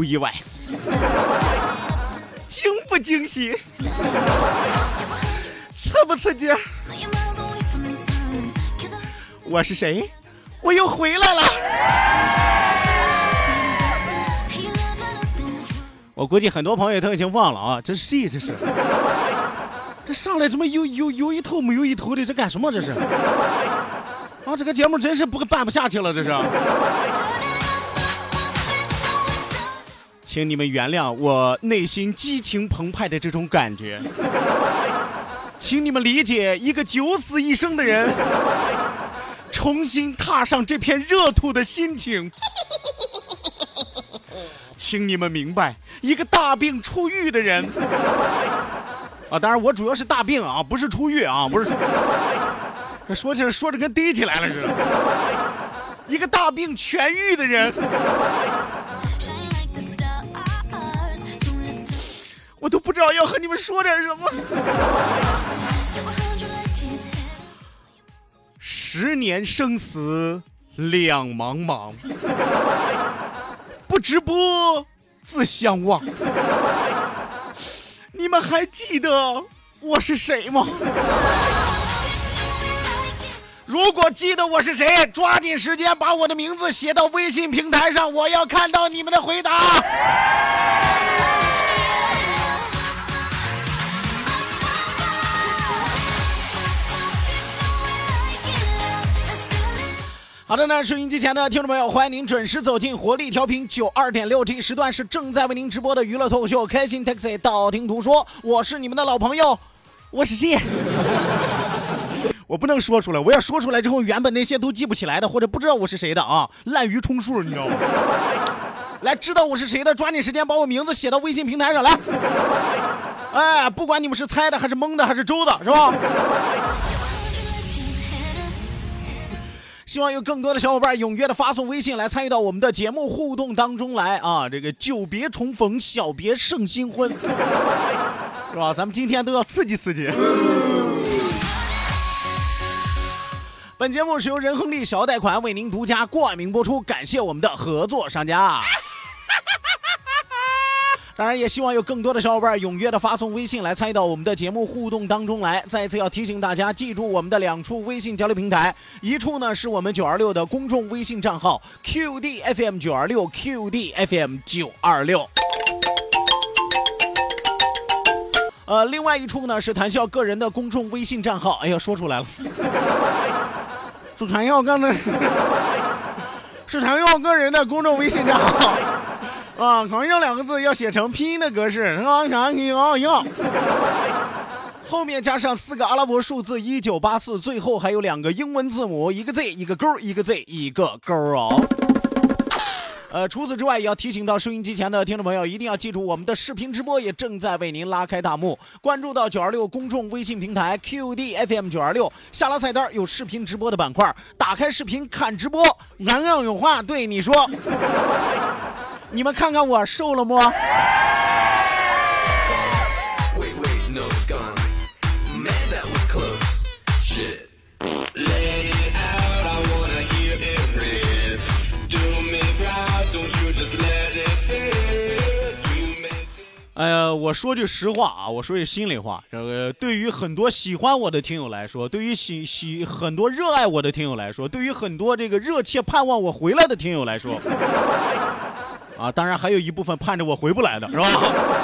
不意外？惊不惊喜？刺不刺激？我是谁？我又回来了。我估计很多朋友都已经忘了啊，这是谁？这是？这上来怎么有有有一头没有一头的？这干什么？这是？啊，这个节目真是不办不下去了，这是。请你们原谅我内心激情澎湃的这种感觉，请你们理解一个九死一生的人重新踏上这片热土的心情，请你们明白一个大病初愈的人。啊，当然我主要是大病啊，不是初愈啊，不是说说起来说着跟逮起来了似的，一个大病痊愈的人。我都不知道要和你们说点什么。十年生死两茫茫，不直播自相忘。你们还记得我是谁吗？如果记得我是谁，抓紧时间把我的名字写到微信平台上，我要看到你们的回答。好的呢，收音机前的听众朋友，欢迎您准时走进活力调频九二点六，这一时段是正在为您直播的娱乐脱口秀《开心 Taxi》，道听途说，我是你们的老朋友，我是谢。我不能说出来，我要说出来之后，原本那些都记不起来的，或者不知道我是谁的啊，滥竽充数，你知道吗？来，知道我是谁的，抓紧时间把我名字写到微信平台上来。哎，不管你们是猜的还是蒙的还是周的，是吧？希望有更多的小伙伴踊跃的发送微信来参与到我们的节目互动当中来啊！这个久别重逢，小别胜新婚，是吧？咱们今天都要刺激刺激。本节目是由仁亨利小额贷款为您独家冠名播出，感谢我们的合作商家。当然，也希望有更多的小伙伴踊跃的发送微信来参与到我们的节目互动当中来。再次要提醒大家，记住我们的两处微信交流平台，一处呢是我们九二六的公众微信账号 QDFM 九二六 QDFM 九二六，呃，另外一处呢是谈笑个人的公众微信账号。哎呀，说出来了，是谭笑刚才是谭笑个人的公众微信账号。啊，唐笑两个字要写成拼音的格式，啊，啥你啊要，后面加上四个阿拉伯数字一九八四，最后还有两个英文字母，一个 Z 一个勾，一个 Z 一个勾哦。呃，除此之外，也要提醒到收音机前的听众朋友，一定要记住我们的视频直播也正在为您拉开大幕。关注到九二六公众微信平台 QDFM 九二六，下拉菜单有视频直播的板块，打开视频看直播。洋洋有话对你说。你们看看我瘦了么？哎呀，我说句实话啊，我说句心里话，这个对于很多喜欢我的听友来说，对于喜喜很多热爱我的听友来说，对于很多这个热切盼望我回来的听友来说，啊，当然还有一部分盼着我回不来的是吧？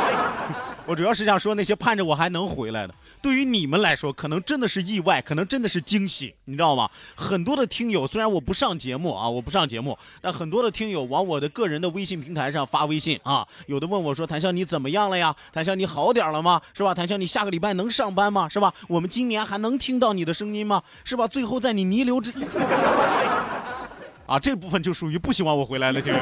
我主要是想说那些盼着我还能回来的，对于你们来说，可能真的是意外，可能真的是惊喜，你知道吗？很多的听友，虽然我不上节目啊，我不上节目，但很多的听友往我的个人的微信平台上发微信啊，有的问我说：“谭笑你怎么样了呀？谭笑你好点了吗？是吧？谭笑你下个礼拜能上班吗？是吧？我们今年还能听到你的声音吗？是吧？最后在你弥留之，啊，这部分就属于不希望我回来了听友。”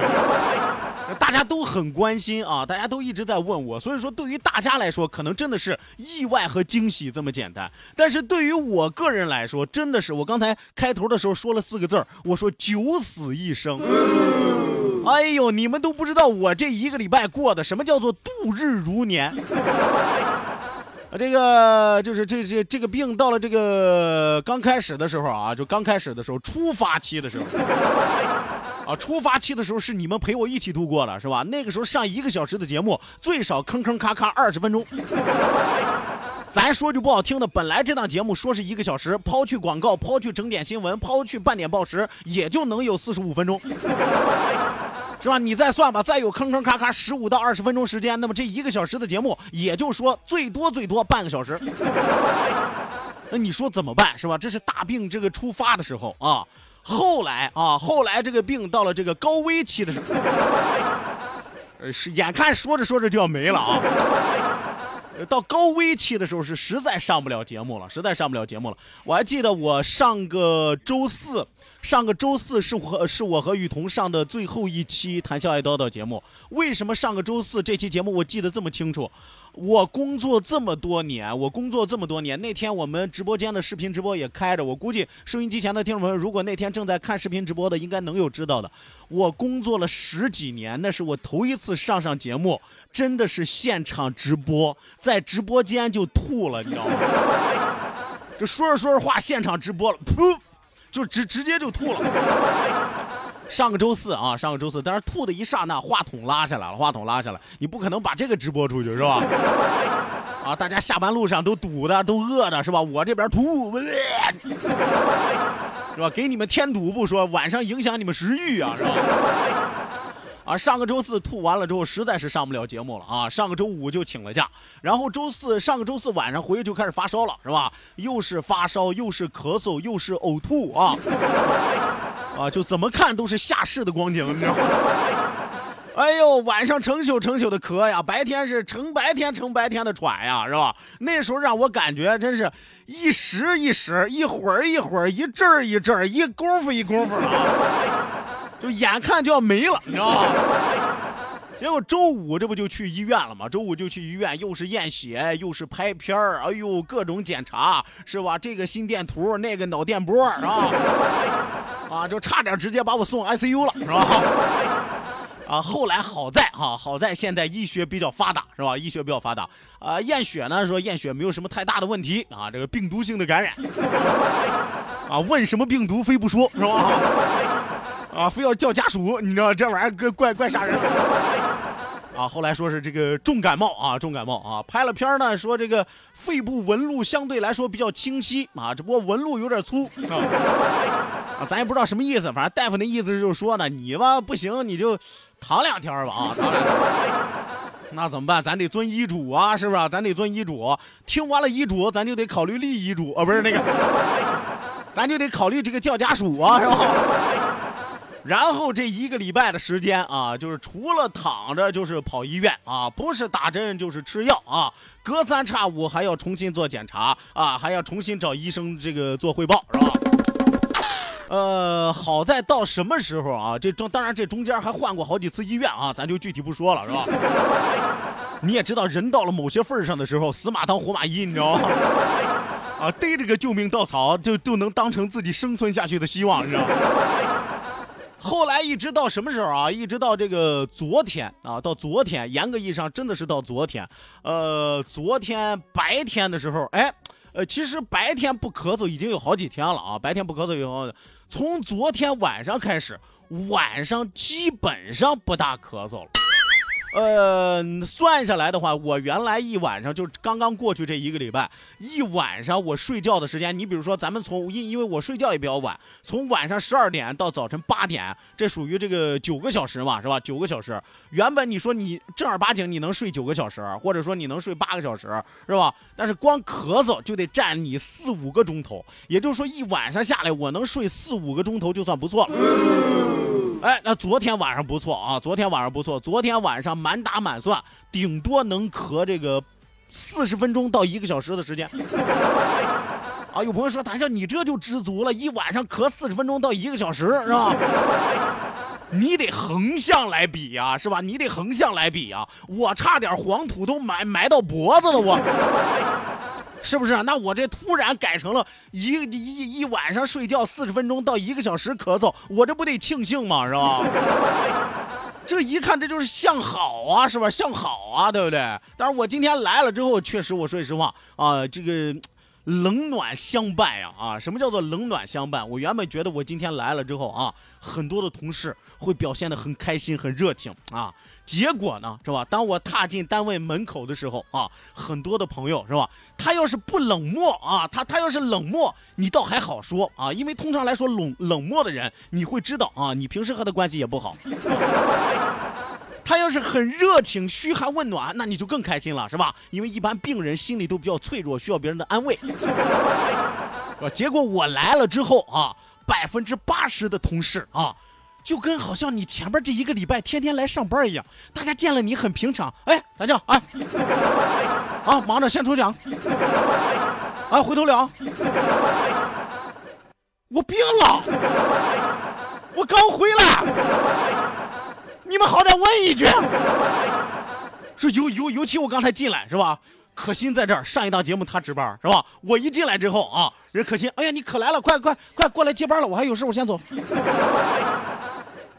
大家都很关心啊，大家都一直在问我，所以说对于大家来说，可能真的是意外和惊喜这么简单。但是对于我个人来说，真的是我刚才开头的时候说了四个字儿，我说九死一生。哎呦，你们都不知道我这一个礼拜过的什么叫做度日如年。这个就是这这这个病到了这个刚开始的时候啊，就刚开始的时候，初发期的时候。啊，出发期的时候是你们陪我一起度过的，是吧？那个时候上一个小时的节目，最少坑坑咔咔二十分钟。咱说句不好听的，本来这档节目说是一个小时，抛去广告，抛去整点新闻，抛去半点报时，也就能有四十五分钟，是吧？你再算吧，再有坑坑咔咔十五到二十分钟时间，那么这一个小时的节目，也就说最多最多半个小时。那你说怎么办，是吧？这是大病这个出发的时候啊。后来啊，后来这个病到了这个高危期的时候，呃，是眼看说着说着就要没了啊。到高危期的时候是实在上不了节目了，实在上不了节目了。我还记得我上个周四，上个周四是和是我和雨桐上的最后一期《谈笑爱叨叨》节目。为什么上个周四这期节目我记得这么清楚？我工作这么多年，我工作这么多年，那天我们直播间的视频直播也开着。我估计收音机前的听众朋友，如果那天正在看视频直播的，应该能有知道的。我工作了十几年，那是我头一次上上节目，真的是现场直播，在直播间就吐了，你知道吗？就说着说着话，现场直播了，噗，就直直接就吐了。上个周四啊，上个周四，但是吐的一刹那，话筒拉下来了，话筒拉下来，你不可能把这个直播出去是吧？啊，大家下班路上都堵的，都饿的是吧？我这边吐，是吧？给你们添堵不说，晚上影响你们食欲啊，是吧？啊，上个周四吐完了之后，实在是上不了节目了啊，上个周五就请了假，然后周四上个周四晚上回去就开始发烧了，是吧？又是发烧，又是咳嗽，又是呕吐啊。啊，就怎么看都是下世的光景，你知道吗？哎呦，晚上成宿成宿的咳呀，白天是成白天成白天的喘呀，是吧？那时候让我感觉真是一时一时，一会儿一会儿，一阵儿一阵儿，一功夫一功夫啊，就眼看就要没了，你知道吗？结果周五这不就去医院了吗？周五就去医院，又是验血，又是拍片儿，哎呦，各种检查，是吧？这个心电图，那个脑电波，是吧？啊，就差点直接把我送 ICU 了，是吧？啊，后来好在哈，好在现在医学比较发达，是吧？医学比较发达，啊，验血呢说验血没有什么太大的问题啊，这个病毒性的感染，啊，问什么病毒非不说，是吧？啊，非要叫家属，你知道这玩意儿怪怪吓人。啊，后来说是这个重感冒啊，重感冒啊，拍了片呢，说这个肺部纹路相对来说比较清晰啊，只不过纹路有点粗啊，咱也不知道什么意思，反正大夫那意思就是说呢，你吧不行，你就躺两天吧啊，那怎么办？咱得遵医嘱啊，是不是？咱得遵医嘱。听完了医嘱，咱就得考虑立遗嘱啊，不是那个，咱就得考虑这个叫家属啊，是吧？然后这一个礼拜的时间啊，就是除了躺着就是跑医院啊，不是打针就是吃药啊，隔三差五还要重新做检查啊，还要重新找医生这个做汇报，是吧？呃，好在到什么时候啊？这中当然这中间还换过好几次医院啊，咱就具体不说了，是吧？你也知道，人到了某些份上的时候，死马当活马医，你知道吗？啊，逮着个救命稻草就就能当成自己生存下去的希望，你知道吗？后来一直到什么时候啊？一直到这个昨天啊，到昨天，严格意义上真的是到昨天。呃，昨天白天的时候，哎，呃，其实白天不咳嗽已经有好几天了啊。白天不咳嗽以后，从昨天晚上开始，晚上基本上不大咳嗽了。呃，算下来的话，我原来一晚上就刚刚过去这一个礼拜，一晚上我睡觉的时间，你比如说咱们从因因为我睡觉也比较晚，从晚上十二点到早晨八点，这属于这个九个小时嘛，是吧？九个小时，原本你说你正儿八经你能睡九个小时，或者说你能睡八个小时，是吧？但是光咳嗽就得占你四五个钟头，也就是说一晚上下来我能睡四五个钟头就算不错了。哎，那昨天晚上不错啊，昨天晚上不错，昨天晚上满打满算，顶多能咳这个四十分钟到一个小时的时间。啊，有朋友说，谭笑，你这就知足了，一晚上咳四十分钟到一个小时，是吧？你得横向来比呀，是吧？你得横向来比呀，我差点黄土都埋埋到脖子了，我。是不是？啊那我这突然改成了一一一晚上睡觉四十分钟到一个小时咳嗽，我这不得庆幸吗？是吧？这一看这就是向好啊，是吧？向好啊，对不对？但是我今天来了之后，确实我说实话啊，这个。冷暖相伴呀，啊，什么叫做冷暖相伴？我原本觉得我今天来了之后啊，很多的同事会表现得很开心、很热情啊，结果呢，是吧？当我踏进单位门口的时候啊，很多的朋友是吧？他要是不冷漠啊，他他要是冷漠，你倒还好说啊，因为通常来说冷冷漠的人，你会知道啊，你平时和他关系也不好。他要是很热情、嘘寒问暖，那你就更开心了，是吧？因为一般病人心里都比较脆弱，需要别人的安慰。结果我来了之后啊，百分之八十的同事啊，就跟好像你前边这一个礼拜天天来上班一样，大家见了你很平常。哎，大家哎，啊，忙着先抽奖，啊，回头聊。我病了，我刚回来。你们好歹问一句，说尤尤尤其我刚才进来是吧？可心在这儿，上一档节目他值班是吧？我一进来之后啊，人可心，哎呀，你可来了，快快快过来接班了，我还有事，我先走。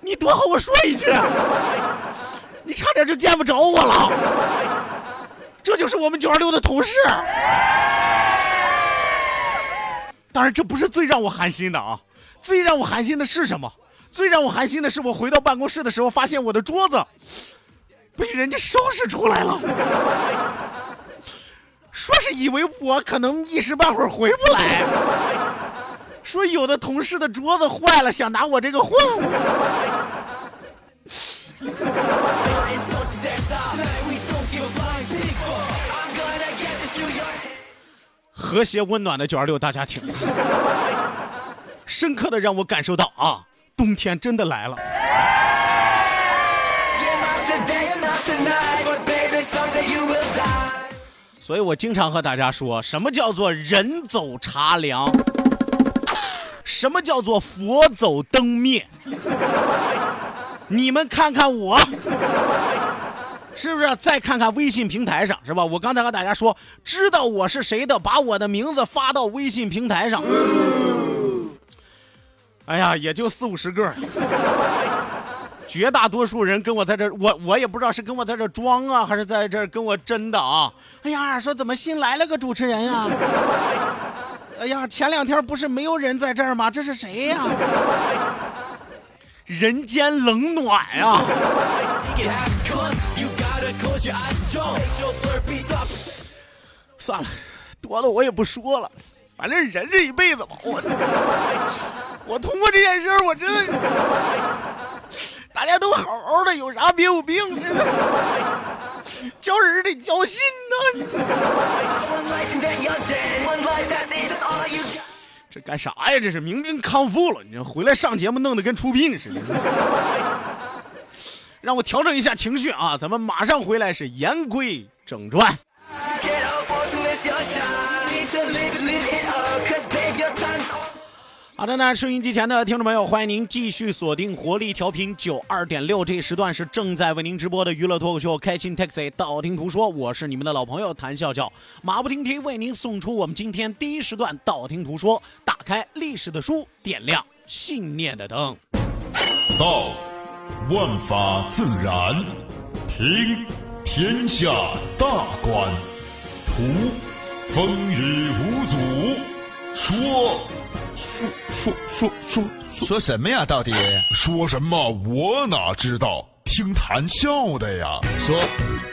你多和我说一句，你差点就见不着我了。这就是我们九二六的同事。当然，这不是最让我寒心的啊，最让我寒心的是什么？最让我寒心的是，我回到办公室的时候，发现我的桌子被人家收拾出来了。说是以为我可能一时半会儿回不来，说有的同事的桌子坏了，想拿我这个换。和谐温暖的九二六大家庭，深刻的让我感受到啊。冬天真的来了，所以我经常和大家说，什么叫做人走茶凉，什么叫做佛走灯灭。你们看看我，是不是？再看看微信平台上，是吧？我刚才和大家说，知道我是谁的，把我的名字发到微信平台上。哎呀，也就四五十个，绝大多数人跟我在这，我我也不知道是跟我在这装啊，还是在这跟我真的啊。哎呀，说怎么新来了个主持人呀？哎呀，前两天不是没有人在这儿吗？这是谁呀？人间冷暖呀！算了，多了我也不说了，反正人这一辈子吧，我。我通过这件事我真的，大家都好好的，有啥别有病的，叫人得交心呐。这干啥呀？这是明明康复了，你回来上节目弄得跟出殡似的。让我调整一下情绪啊，咱们马上回来是言归正传。好的呢，收音机前的听众朋友，欢迎您继续锁定活力调频九二点六，这一时段是正在为您直播的娱乐脱口秀《开心 Taxi》，道听途说，我是你们的老朋友谭笑笑，马不停蹄为您送出我们今天第一时段道听途说，打开历史的书，点亮信念的灯。道，万法自然；听，天下大观；图，风雨无阻；说。说说说说说什么呀？到底说什么？我哪知道。听谈笑的呀。说，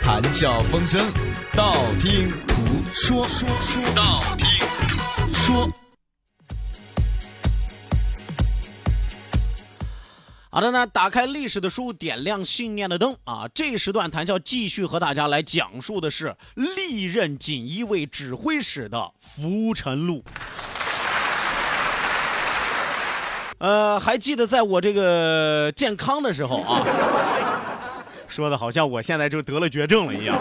谈笑风生，道听途说，说说道听途说。好的呢，打开历史的书，点亮信念的灯啊！这时段谈笑继续和大家来讲述的是历任锦衣卫指挥使的浮沉录。呃，还记得在我这个健康的时候啊，说的好像我现在就得了绝症了一样。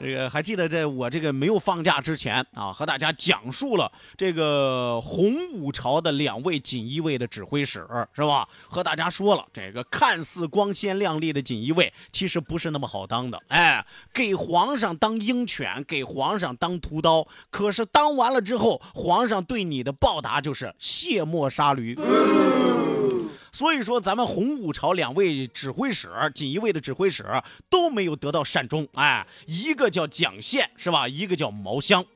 这个还记得在我这个没有放假之前啊，和大家讲述了这个洪武朝的两位锦衣卫的指挥使是吧？和大家说了，这个看似光鲜亮丽的锦衣卫，其实不是那么好当的。哎，给皇上当鹰犬，给皇上当屠刀，可是当完了之后，皇上对你的报答就是卸磨杀驴。所以说，咱们洪武朝两位指挥使，锦衣卫的指挥使都没有得到善终。哎，一个叫蒋宪，是吧？一个叫毛骧。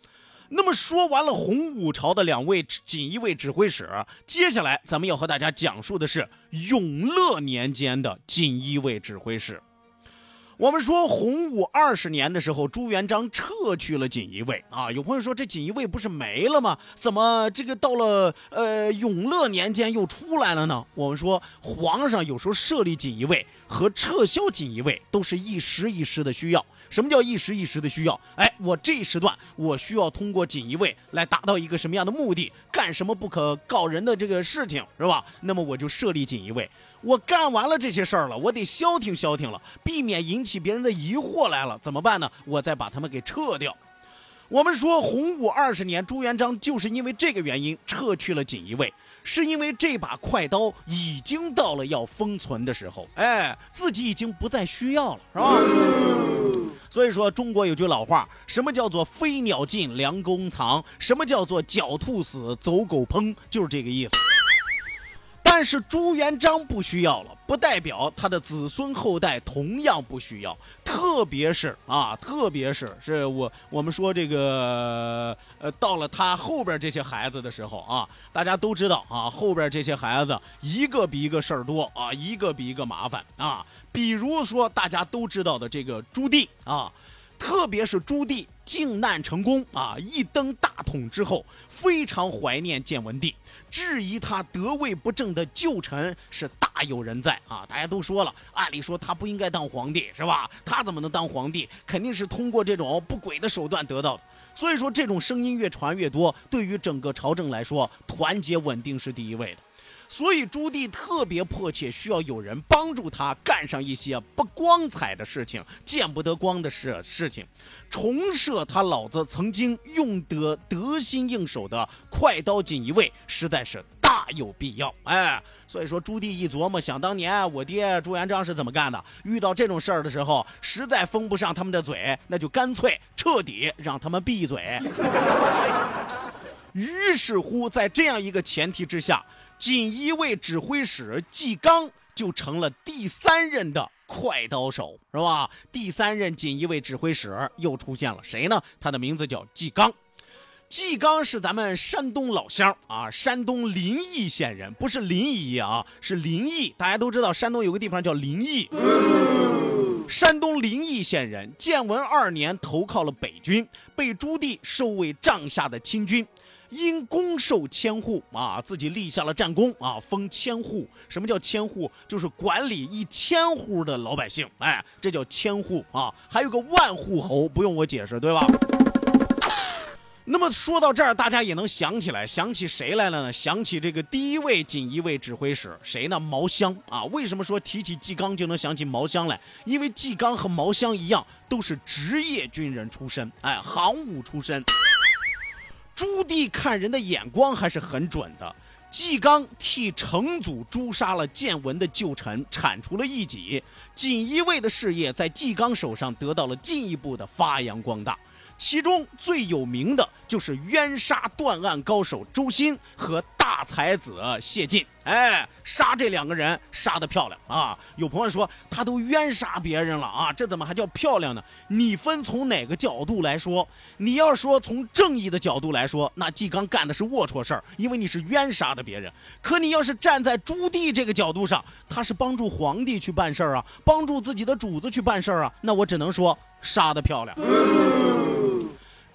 那么说完了洪武朝的两位锦衣卫指挥使，接下来咱们要和大家讲述的是永乐年间的锦衣卫指挥使。我们说洪武二十年的时候，朱元璋撤去了锦衣卫啊。有朋友说这锦衣卫不是没了吗？怎么这个到了呃永乐年间又出来了呢？我们说皇上有时候设立锦衣卫和撤销锦衣卫都是一时一时的需要。什么叫一时一时的需要？哎，我这时段我需要通过锦衣卫来达到一个什么样的目的？干什么不可告人的这个事情是吧？那么我就设立锦衣卫。我干完了这些事儿了，我得消停消停了，避免引起别人的疑惑来了，怎么办呢？我再把他们给撤掉。我们说洪武二十年，朱元璋就是因为这个原因撤去了锦衣卫，是因为这把快刀已经到了要封存的时候，哎，自己已经不再需要了，是吧？所以说，中国有句老话，什么叫做飞鸟尽，良弓藏？什么叫做狡兔死，走狗烹？就是这个意思。但是朱元璋不需要了，不代表他的子孙后代同样不需要。特别是啊，特别是是我我们说这个呃，到了他后边这些孩子的时候啊，大家都知道啊，后边这些孩子一个比一个事儿多啊，一个比一个麻烦啊。比如说大家都知道的这个朱棣啊，特别是朱棣靖难成功啊，一登大统之后，非常怀念建文帝。质疑他得位不正的旧臣是大有人在啊！大家都说了，按理说他不应该当皇帝，是吧？他怎么能当皇帝？肯定是通过这种不轨的手段得到的。所以说，这种声音越传越多，对于整个朝政来说，团结稳定是第一位的。所以朱棣特别迫切需要有人帮助他干上一些不光彩的事情、见不得光的事事情，重设他老子曾经用得得心应手的快刀锦衣卫，实在是大有必要。哎，所以说朱棣一琢磨，想当年我爹朱元璋是怎么干的？遇到这种事儿的时候，实在封不上他们的嘴，那就干脆彻底让他们闭嘴。于是乎，在这样一个前提之下。锦衣卫指挥使纪刚就成了第三任的快刀手，是吧？第三任锦衣卫指挥使又出现了，谁呢？他的名字叫纪刚。纪刚是咱们山东老乡啊，山东临沂县人，不是临沂啊，是临沂。大家都知道，山东有个地方叫临沂。山东临沂县人，建文二年投靠了北军，被朱棣收为帐下的亲军。因攻受千户啊，自己立下了战功啊，封千户。什么叫千户？就是管理一千户的老百姓。哎，这叫千户啊。还有个万户侯，不用我解释，对吧？那么说到这儿，大家也能想起来，想起谁来了呢？想起这个第一位锦衣卫指挥使，谁呢？毛湘啊。为什么说提起纪刚就能想起毛湘来？因为纪刚和毛湘一样，都是职业军人出身，哎，行伍出身。朱棣看人的眼光还是很准的。纪纲替成祖诛杀了建文的旧臣，铲除了异己，锦衣卫的事业在纪纲手上得到了进一步的发扬光大。其中最有名的就是冤杀断案高手周鑫和大才子谢晋。哎，杀这两个人杀得漂亮啊！有朋友说他都冤杀别人了啊，这怎么还叫漂亮呢？你分从哪个角度来说？你要说从正义的角度来说，那纪刚干的是龌龊事儿，因为你是冤杀的别人。可你要是站在朱棣这个角度上，他是帮助皇帝去办事儿啊，帮助自己的主子去办事儿啊，那我只能说杀得漂亮。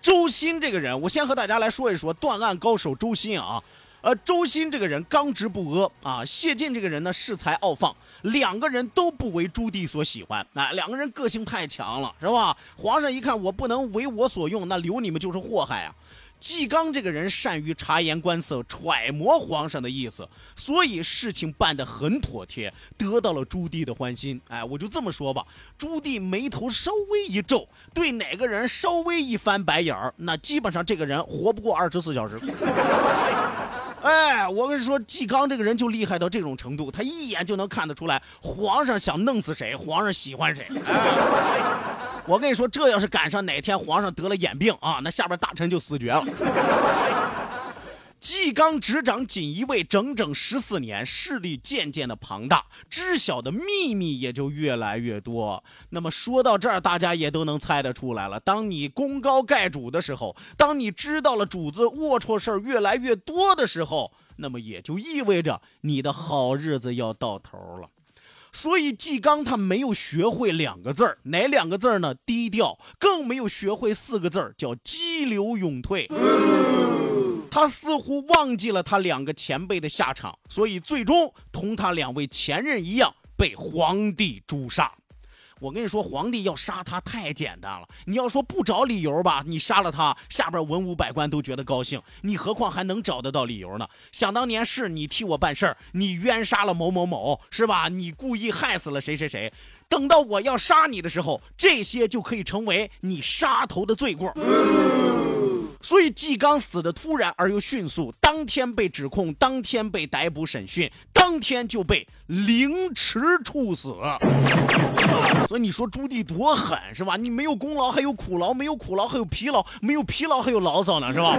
周鑫这个人，我先和大家来说一说断案高手周鑫啊。呃，周鑫这个人刚直不阿啊，谢晋这个人呢恃才傲放，两个人都不为朱棣所喜欢啊，两个人个性太强了，是吧？皇上一看我不能为我所用，那留你们就是祸害啊。纪刚这个人善于察言观色，揣摩皇上的意思，所以事情办得很妥帖，得到了朱棣的欢心。哎，我就这么说吧，朱棣眉头稍微一皱，对哪个人稍微一翻白眼儿，那基本上这个人活不过二十四小时。哎，我跟你说，纪刚这个人就厉害到这种程度，他一眼就能看得出来皇上想弄死谁，皇上喜欢谁。哎我跟你说，这要是赶上哪天皇上得了眼病啊，那下边大臣就死绝了。纪刚执掌锦衣卫整整十四年，势力渐渐的庞大，知晓的秘密也就越来越多。那么说到这儿，大家也都能猜得出来了。当你功高盖主的时候，当你知道了主子龌龊事儿越来越多的时候，那么也就意味着你的好日子要到头了。所以纪刚他没有学会两个字儿，哪两个字儿呢？低调，更没有学会四个字儿，叫激流勇退。他似乎忘记了他两个前辈的下场，所以最终同他两位前任一样被皇帝诛杀。我跟你说，皇帝要杀他太简单了。你要说不找理由吧，你杀了他，下边文武百官都觉得高兴。你何况还能找得到理由呢？想当年是你替我办事儿，你冤杀了某某某，是吧？你故意害死了谁谁谁。等到我要杀你的时候，这些就可以成为你杀头的罪过。所以纪刚死的突然而又迅速，当天被指控，当天被逮捕审讯，当天就被凌迟处死。所以你说朱棣多狠是吧？你没有功劳还有苦劳，没有苦劳还有疲劳，没有疲劳还有牢骚呢是吧？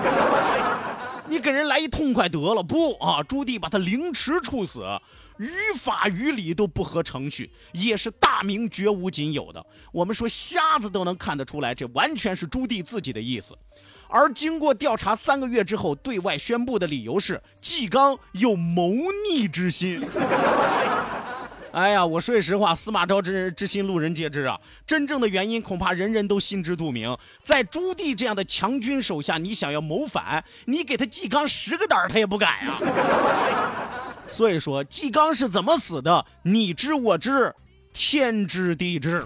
你给人来一痛快得了不啊？朱棣把他凌迟处死，于法于理都不合程序，也是大明绝无仅有的。我们说瞎子都能看得出来，这完全是朱棣自己的意思。而经过调查三个月之后，对外宣布的理由是纪刚有谋逆之心。哎呀，我说实话，司马昭之之心，路人皆知啊。真正的原因恐怕人人都心知肚明。在朱棣这样的强军手下，你想要谋反，你给他纪刚十个胆儿，他也不敢呀。所以说，纪刚是怎么死的，你知我知，天知地知。